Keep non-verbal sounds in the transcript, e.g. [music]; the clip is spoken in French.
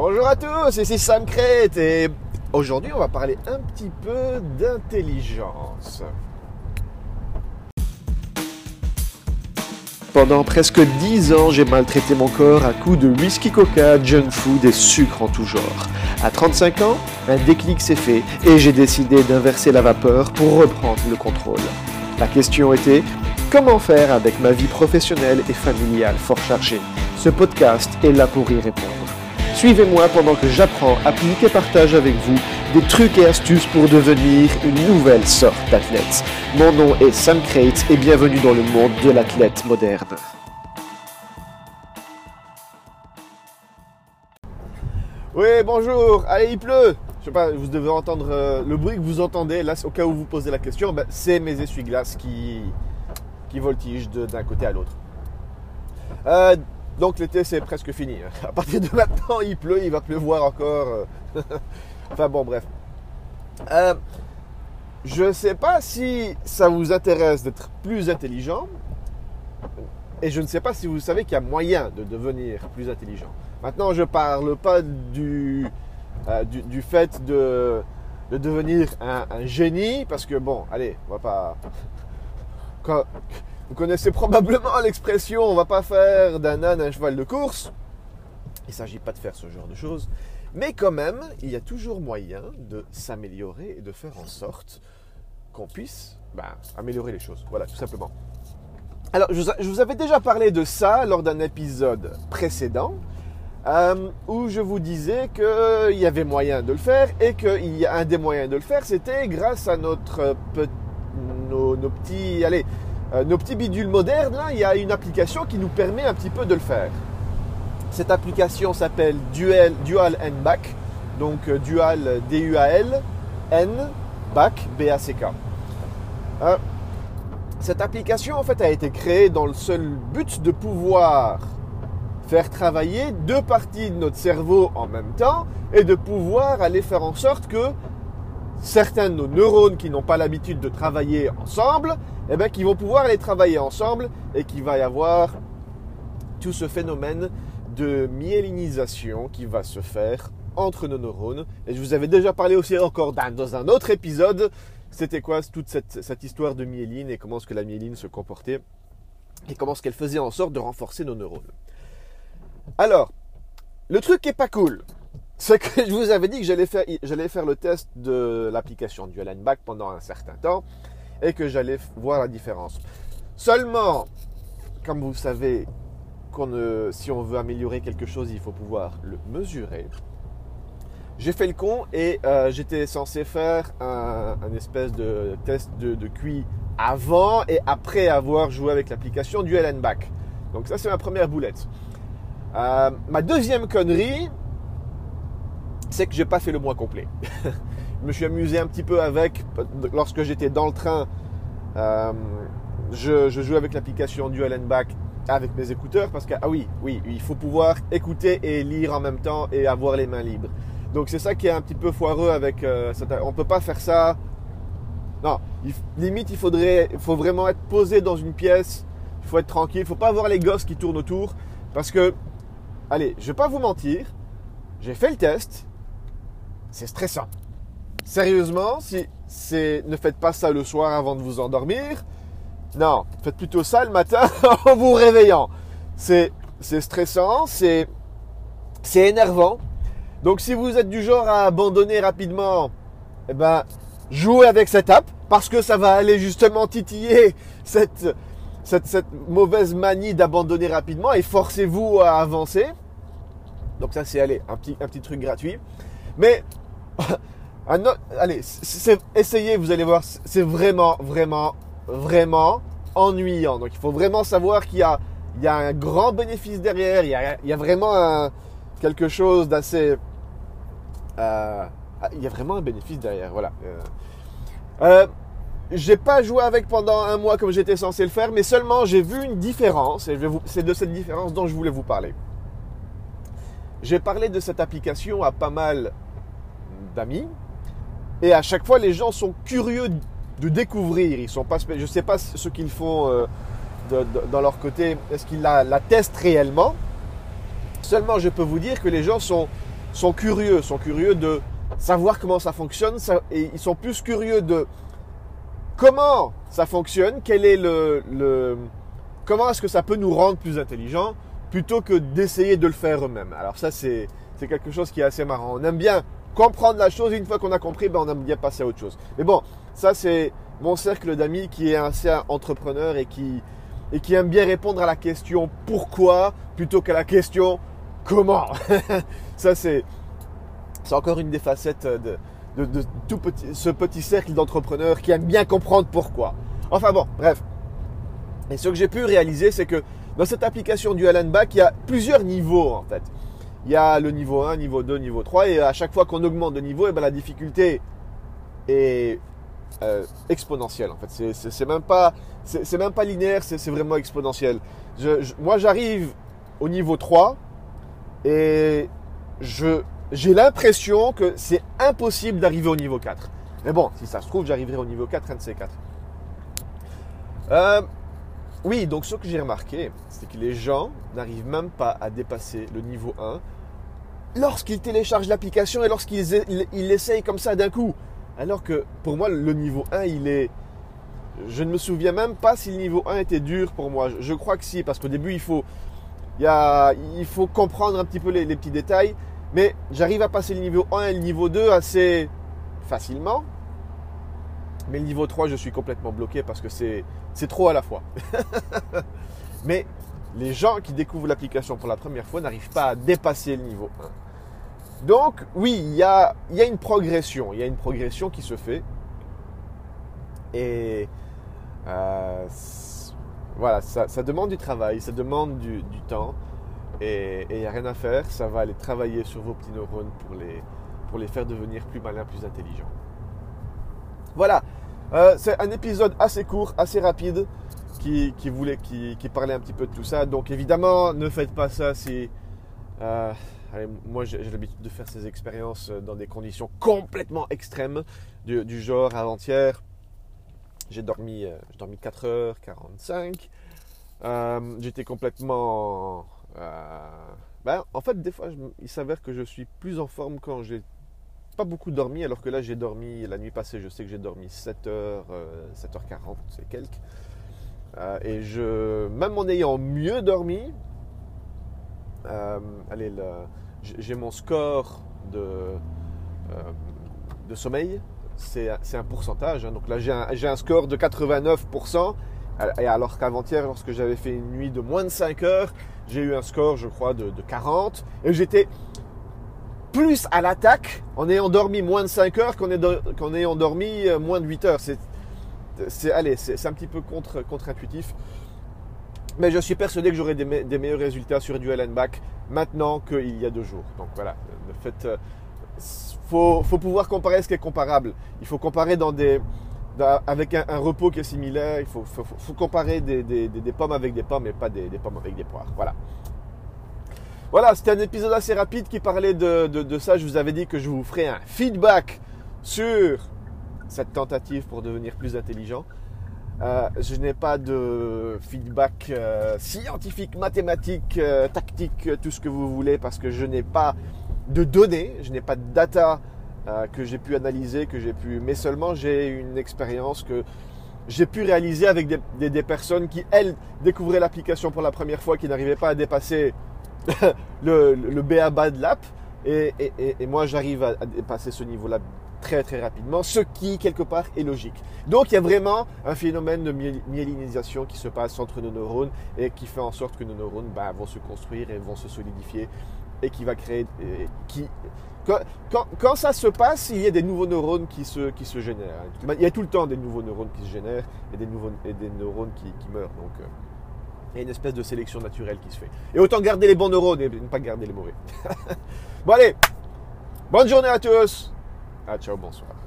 Bonjour à tous, ici Sam Crête et aujourd'hui on va parler un petit peu d'intelligence. Pendant presque 10 ans, j'ai maltraité mon corps à coups de whisky coca, junk food et sucre en tout genre. À 35 ans, un déclic s'est fait et j'ai décidé d'inverser la vapeur pour reprendre le contrôle. La question était comment faire avec ma vie professionnelle et familiale fort chargée? Ce podcast est là pour y répondre. Suivez-moi pendant que j'apprends, applique et partage avec vous des trucs et astuces pour devenir une nouvelle sorte d'athlète. Mon nom est Sam Crate et bienvenue dans le monde de l'athlète moderne. Oui, bonjour. Allez, il pleut. Je sais pas, vous devez entendre euh, le bruit que vous entendez. Là, au cas où vous posez la question, ben, c'est mes essuie-glaces qui, qui voltigent d'un côté à l'autre. Euh, donc l'été c'est presque fini. [laughs] À partir de maintenant il pleut, il va pleuvoir encore. [laughs] enfin bon bref. Euh, je ne sais pas si ça vous intéresse d'être plus intelligent. Et je ne sais pas si vous savez qu'il y a moyen de devenir plus intelligent. Maintenant je ne parle pas du, euh, du, du fait de, de devenir un, un génie. Parce que bon, allez, on va pas... [laughs] Quand, vous connaissez probablement l'expression on va pas faire d'un âne un cheval de course. Il ne s'agit pas de faire ce genre de choses. Mais quand même, il y a toujours moyen de s'améliorer et de faire en sorte qu'on puisse ben, améliorer les choses. Voilà, tout simplement. Alors, je vous avais déjà parlé de ça lors d'un épisode précédent. Euh, où je vous disais qu'il y avait moyen de le faire et qu'il y a un des moyens de le faire, c'était grâce à notre, nos, nos petits, allez, euh, nos petits bidules modernes, là, il y a une application qui nous permet un petit peu de le faire. Cette application s'appelle Dual, Dual N Back, donc euh, Dual D-U-A-L, N, Back, B-A-C-K. Euh, cette application, en fait, a été créée dans le seul but de pouvoir faire travailler deux parties de notre cerveau en même temps et de pouvoir aller faire en sorte que certains de nos neurones qui n'ont pas l'habitude de travailler ensemble, eh bien, qui vont pouvoir aller travailler ensemble et qu'il va y avoir tout ce phénomène de myélinisation qui va se faire entre nos neurones. Et je vous avais déjà parlé aussi encore dans un autre épisode, c'était quoi toute cette, histoire de myéline et comment est-ce que la myéline se comportait et comment est-ce qu'elle faisait en sorte de renforcer nos neurones. Alors, le truc qui est pas cool, c'est que je vous avais dit que j'allais faire, j'allais faire le test de l'application du Back pendant un certain temps et que j'allais voir la différence. Seulement, comme vous savez, qu'on si on veut améliorer quelque chose, il faut pouvoir le mesurer. J'ai fait le con et euh, j'étais censé faire un, un, espèce de test de, de QI avant et après avoir joué avec l'application du Back. Donc ça c'est ma première boulette. Euh, ma deuxième connerie, c'est que j'ai pas fait le mois complet. [laughs] je me suis amusé un petit peu avec lorsque j'étais dans le train. Euh, je, je, joue avec l'application Dual Back avec mes écouteurs parce que ah oui, oui, il faut pouvoir écouter et lire en même temps et avoir les mains libres. Donc c'est ça qui est un petit peu foireux avec. Euh, on peut pas faire ça. Non, limite il faudrait, il faut vraiment être posé dans une pièce. Il faut être tranquille. Il faut pas avoir les gosses qui tournent autour parce que, allez, je vais pas vous mentir. J'ai fait le test. C'est stressant. Sérieusement, si ne faites pas ça le soir avant de vous endormir. Non, faites plutôt ça le matin [laughs] en vous réveillant. C'est, stressant, c'est, énervant. Donc si vous êtes du genre à abandonner rapidement, eh ben, jouez avec cette app parce que ça va aller justement titiller [laughs] cette, cette, cette mauvaise manie d'abandonner rapidement et forcez-vous à avancer. Donc ça c'est allez, un petit, un petit truc gratuit. Mais autre, allez, essayez, vous allez voir, c'est vraiment, vraiment, vraiment ennuyant. Donc il faut vraiment savoir qu'il y a, il y a un grand bénéfice derrière, il y a, vraiment un, quelque chose d'assez... Euh, il y a vraiment un bénéfice derrière, voilà. Euh, euh, j'ai pas joué avec pendant un mois comme j'étais censé le faire, mais seulement j'ai vu une différence, et c'est de cette différence dont je voulais vous parler. J'ai parlé de cette application à pas mal et à chaque fois les gens sont curieux de découvrir. Ils sont pas, je sais pas ce qu'ils font euh, dans leur côté. Est-ce qu'ils la, testent réellement? Seulement, je peux vous dire que les gens sont curieux, sont curieux de savoir comment ça fonctionne, ils sont plus curieux de comment ça fonctionne, quel est le comment est-ce que ça peut nous rendre plus intelligents, plutôt que d'essayer de le faire eux-mêmes. Alors ça, c'est quelque chose qui est assez marrant. On aime bien comprendre la chose, une fois qu'on a compris, ben, on aime bien passer à autre chose. Mais bon, ça c'est mon cercle d'amis qui est assez entrepreneur et qui, et qui aime bien répondre à la question pourquoi plutôt qu'à la question comment. [laughs] ça c'est encore une des facettes de, de, tout petit, ce petit cercle d'entrepreneurs qui aime bien comprendre pourquoi. Enfin bon, bref. Et ce que j'ai pu réaliser, c'est que dans cette application du Alan Back, il y a plusieurs niveaux en fait. Il y a le niveau 1, niveau 2, niveau 3, et à chaque fois qu'on augmente de niveau, eh ben, la difficulté est euh, exponentielle en fait. C'est même pas, linéaire, c'est vraiment exponentiel. moi, j'arrive au niveau 3 et j'ai l'impression que c'est impossible d'arriver au niveau 4. Mais bon, si ça se trouve, j'arriverai au niveau 4, un de ces 4. Euh, oui, donc ce que j'ai remarqué, c'est que les gens n'arrivent même pas à dépasser le niveau 1 lorsqu'ils téléchargent l'application et lorsqu'ils ils, essayent comme ça d'un coup. Alors que pour moi, le niveau 1, il est... Je ne me souviens même pas si le niveau 1 était dur pour moi. Je crois que si, parce qu'au début, il faut, il, il faut comprendre un petit peu les petits détails. Mais j'arrive à passer le niveau 1 et le niveau 2 assez facilement. Mais le niveau 3, je suis complètement bloqué parce que c'est trop à la fois. [laughs] Mais les gens qui découvrent l'application pour la première fois n'arrivent pas à dépasser le niveau 1. Donc oui, il y a, y a, une progression. Il y a une progression qui se fait. Et euh, voilà, ça, demande du travail, ça demande du, du temps. Et il n'y a rien à faire, ça va aller travailler sur vos petits neurones pour les, pour les faire devenir plus malins, plus intelligents. Voilà, euh, c'est un épisode assez court, assez rapide, qui, voulait, qui, parlait un petit peu de tout ça. Donc évidemment, ne faites pas ça si... Euh, moi, j'ai l'habitude de faire ces expériences dans des conditions complètement extrêmes, du, genre avant-hier, j'ai dormi, euh, dormi 4h45. J'étais complètement euh, ben, en fait, des fois, il s'avère que je suis plus en forme quand j'ai pas beaucoup dormi, alors que là, j'ai dormi la nuit passée, je sais que j'ai dormi 7h, 7h40, c'est quelques. Euh, et je, même en ayant mieux dormi, euh, allez, j'ai mon score de, de sommeil, c'est un pourcentage. Hein. donc là, j'ai un, un, score de 89%. Et alors qu'avant-hier, lorsque j'avais fait une nuit de moins de 5 heures, j'ai eu un score, je crois, de, 40. Et j'étais plus à l'attaque en ayant dormi moins de 5 heures qu'en ayant dormi moins de 8 heures. C'est, c'est, un petit peu contre, contre-intuitif. Mais je suis persuadé que j'aurai des, meilleurs résultats sur and Back maintenant qu'il y a deux jours. Donc voilà, le fait, euh, faut, faut pouvoir comparer ce qui est comparable. Il faut comparer dans des, avec un, repos qui est similaire. Il faut, comparer des, pommes avec des pommes et pas des, pommes avec des poires. Voilà. Voilà, c'était un épisode assez rapide qui parlait de, ça. Je vous avais dit que je vous ferai un feedback sur cette tentative pour devenir plus intelligent. Euh, je n'ai pas de feedback euh, scientifique, mathématique, euh, tactique, tout ce que vous voulez, parce que je n'ai pas de données, je n'ai pas de data que j'ai pu analyser, que j'ai pu, mais seulement j'ai une expérience que j'ai pu réaliser avec des, personnes qui, elles, découvraient l'application pour la première fois, qui n'arrivaient pas à dépasser [laughs] le, le BABA de l'app. Et, moi, j'arrive à, dépasser ce niveau-là très très rapidement, ce qui, quelque part, est logique. Donc, il y a vraiment un phénomène de myélinisation qui se passe entre nos neurones et qui fait en sorte que nos neurones bah, vont se construire et vont se solidifier et qui va créer, qui, quand, ça se passe, il y a des nouveaux neurones qui se, qui se génèrent. Il y a tout le temps des nouveaux neurones qui se génèrent et des, nouveaux, et des neurones qui, meurent. Donc, euh, il y a une espèce de sélection naturelle qui se fait. Et autant garder les bons neurones et ne pas garder les mauvais. [laughs] bon allez, bonne journée à tous. Ah, ciao, bonsoir.